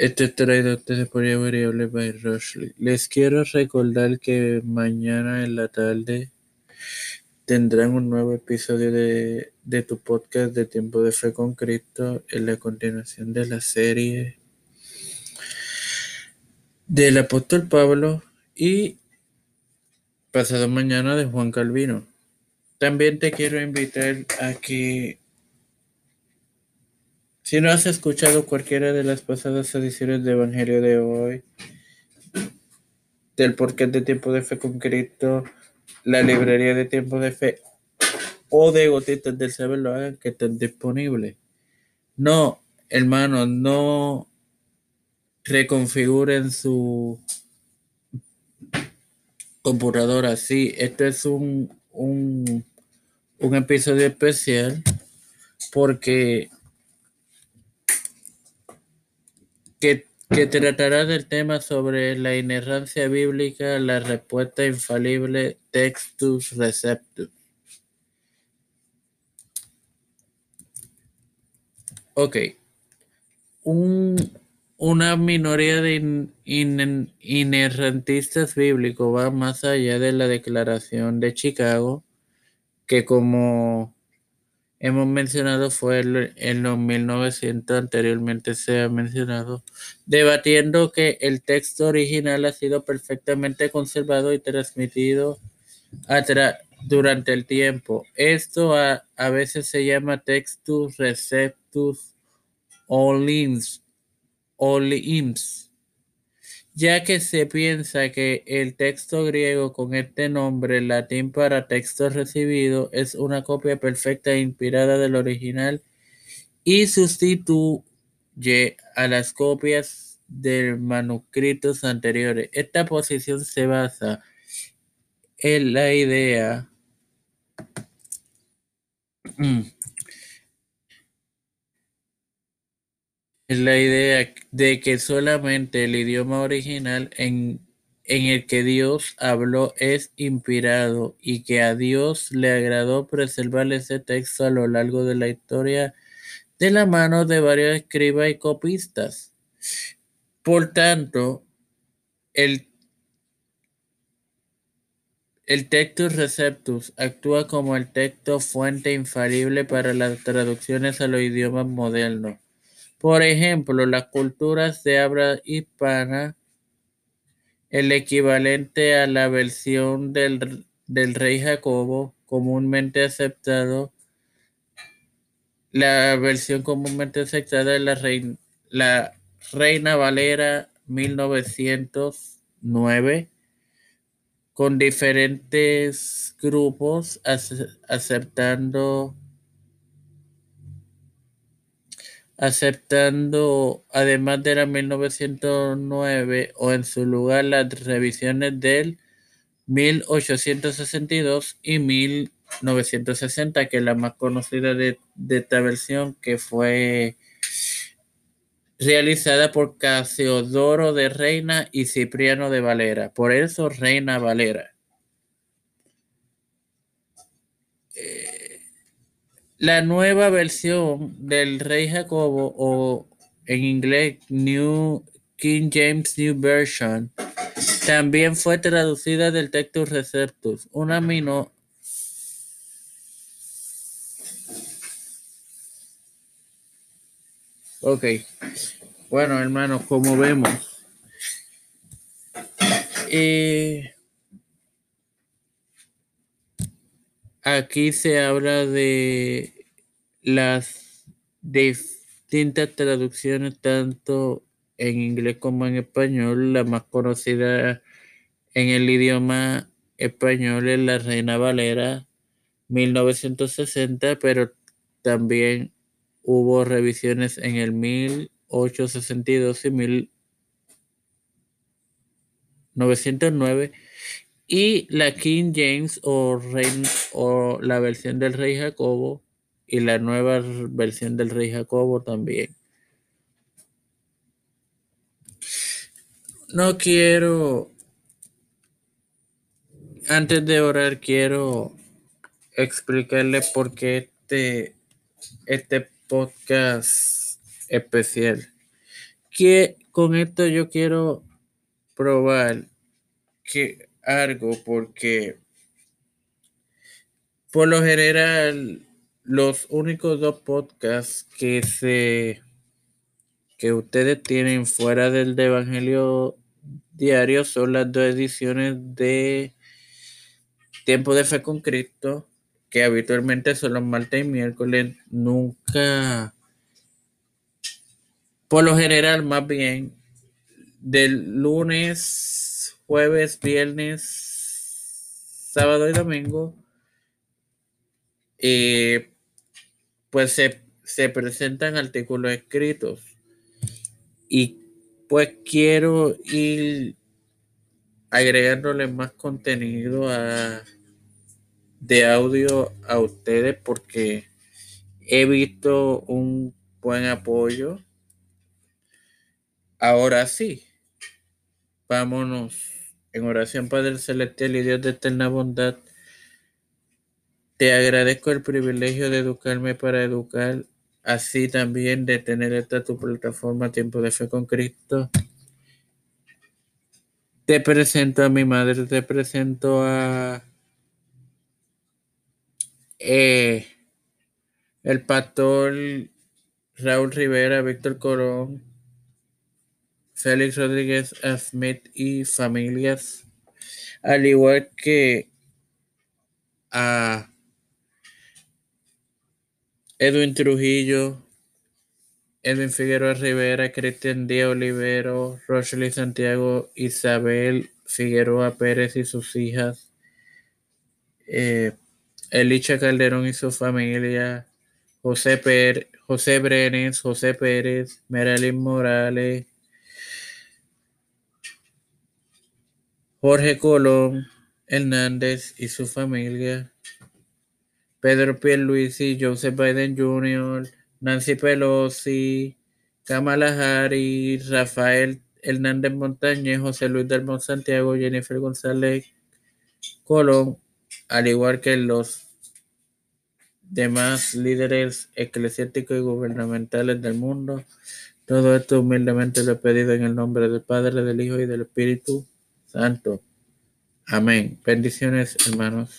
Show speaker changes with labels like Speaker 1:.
Speaker 1: Este a ustedes por Variable by Rushley. Les quiero recordar que mañana en la tarde tendrán un nuevo episodio de, de tu podcast de Tiempo de Fe con Cristo en la continuación de la serie del apóstol Pablo y pasado mañana de Juan Calvino. También te quiero invitar a que si no has escuchado cualquiera de las pasadas ediciones de Evangelio de hoy, del porqué de tiempo de fe con Cristo, la librería de tiempo de fe o de gotitas del saber lo hagan que estén disponibles. No, hermanos, no reconfiguren su computadora. Sí, esto es un, un, un episodio especial porque que, que tratará del tema sobre la inerrancia bíblica, la respuesta infalible Textus Receptus. Ok. Un, una minoría de in, in, inerrantistas bíblicos va más allá de la declaración de Chicago, que como hemos mencionado fue en los 1900 anteriormente se ha mencionado, debatiendo que el texto original ha sido perfectamente conservado y transmitido durante el tiempo. Esto a, a, veces se llama textus receptus olims, olims ya que se piensa que el texto griego con este nombre latín para texto recibido es una copia perfecta e inspirada del original y sustituye a las copias de manuscritos anteriores. Esta posición se basa en la idea es la idea de que solamente el idioma original en, en, el que Dios habló es inspirado y que a Dios le agradó preservar ese texto a lo largo de la historia de la mano de varios escribas y copistas. Por tanto, el, el Textus Receptus actúa como el texto fuente infalible para las traducciones a los idiomas modernos. Por ejemplo, las culturas de habla hispana, el equivalente a la versión del, del rey Jacobo, comúnmente aceptado, la versión comúnmente aceptada es la, reina, la Reina Valera 1909, con diferentes grupos aceptando aceptando además de la 1909 o en su lugar las revisiones del 1862 y 1960, que es la más conocida de, esta versión, que fue realizada por Casiodoro de Reina y Cipriano de Valera. Por eso Reina Valera. Eh, la nueva versión del Rey Jacobo o en inglés New King James New Version también fue traducida del Textus Receptus, una mino Ok. Bueno, hermanos, como vemos, eh, Aquí se habla de las distintas traducciones tanto en inglés como en español. La más conocida en el idioma español es la Reina Valera 1960, pero también hubo revisiones en el 1862 y 1909 y la King James o, o la versión del Rey Jacobo y la nueva versión del Rey Jacobo también. No quiero, antes de orar, quiero explicarle por qué este, este podcast especial. que con esto yo quiero probar que algo porque por lo general los únicos dos podcasts que se que ustedes tienen fuera del de Evangelio diario son las dos ediciones de Tiempo de Fe con Cristo, que habitualmente son los martes y miércoles, nunca, por lo general más bien, del lunes, jueves, viernes, sábado y domingo, eh, pues se, se presentan artículos escritos. Y pues quiero ir agregándole más contenido de audio a ustedes porque he visto un buen apoyo. Ahora sí, vámonos en oración Padre Celestial y Dios de eterna bondad. Te agradezco el privilegio de educarme para educar, así también de tener esta tu plataforma Tiempo de Fe con Cristo. Te presento a mi madre, te presento a eh, el pastor Raúl Rivera, Víctor Corón, Félix Rodríguez Smith y familias, al igual que a Edwin Trujillo, Edwin Figueroa Rivera, Cristian Díaz Olivero, Rochely Santiago, Isabel Figueroa Pérez y sus hijas, eh, Elicha Calderón y su familia, José, Pérez, José Brenes, José Pérez, Meralín Morales, Jorge Colón Hernández y su familia, Pedro Pierluisi, Joseph Biden Jr., Nancy Pelosi, Kamala Harris, Rafael Hernández Montañez, José Luis del Santiago, Jennifer González Colón, al igual que los demás líderes eclesiásticos y gubernamentales del mundo. Todo esto humildemente lo he pedido en el nombre del Padre, del Hijo y del Espíritu Santo. Amén. Bendiciones, hermanos.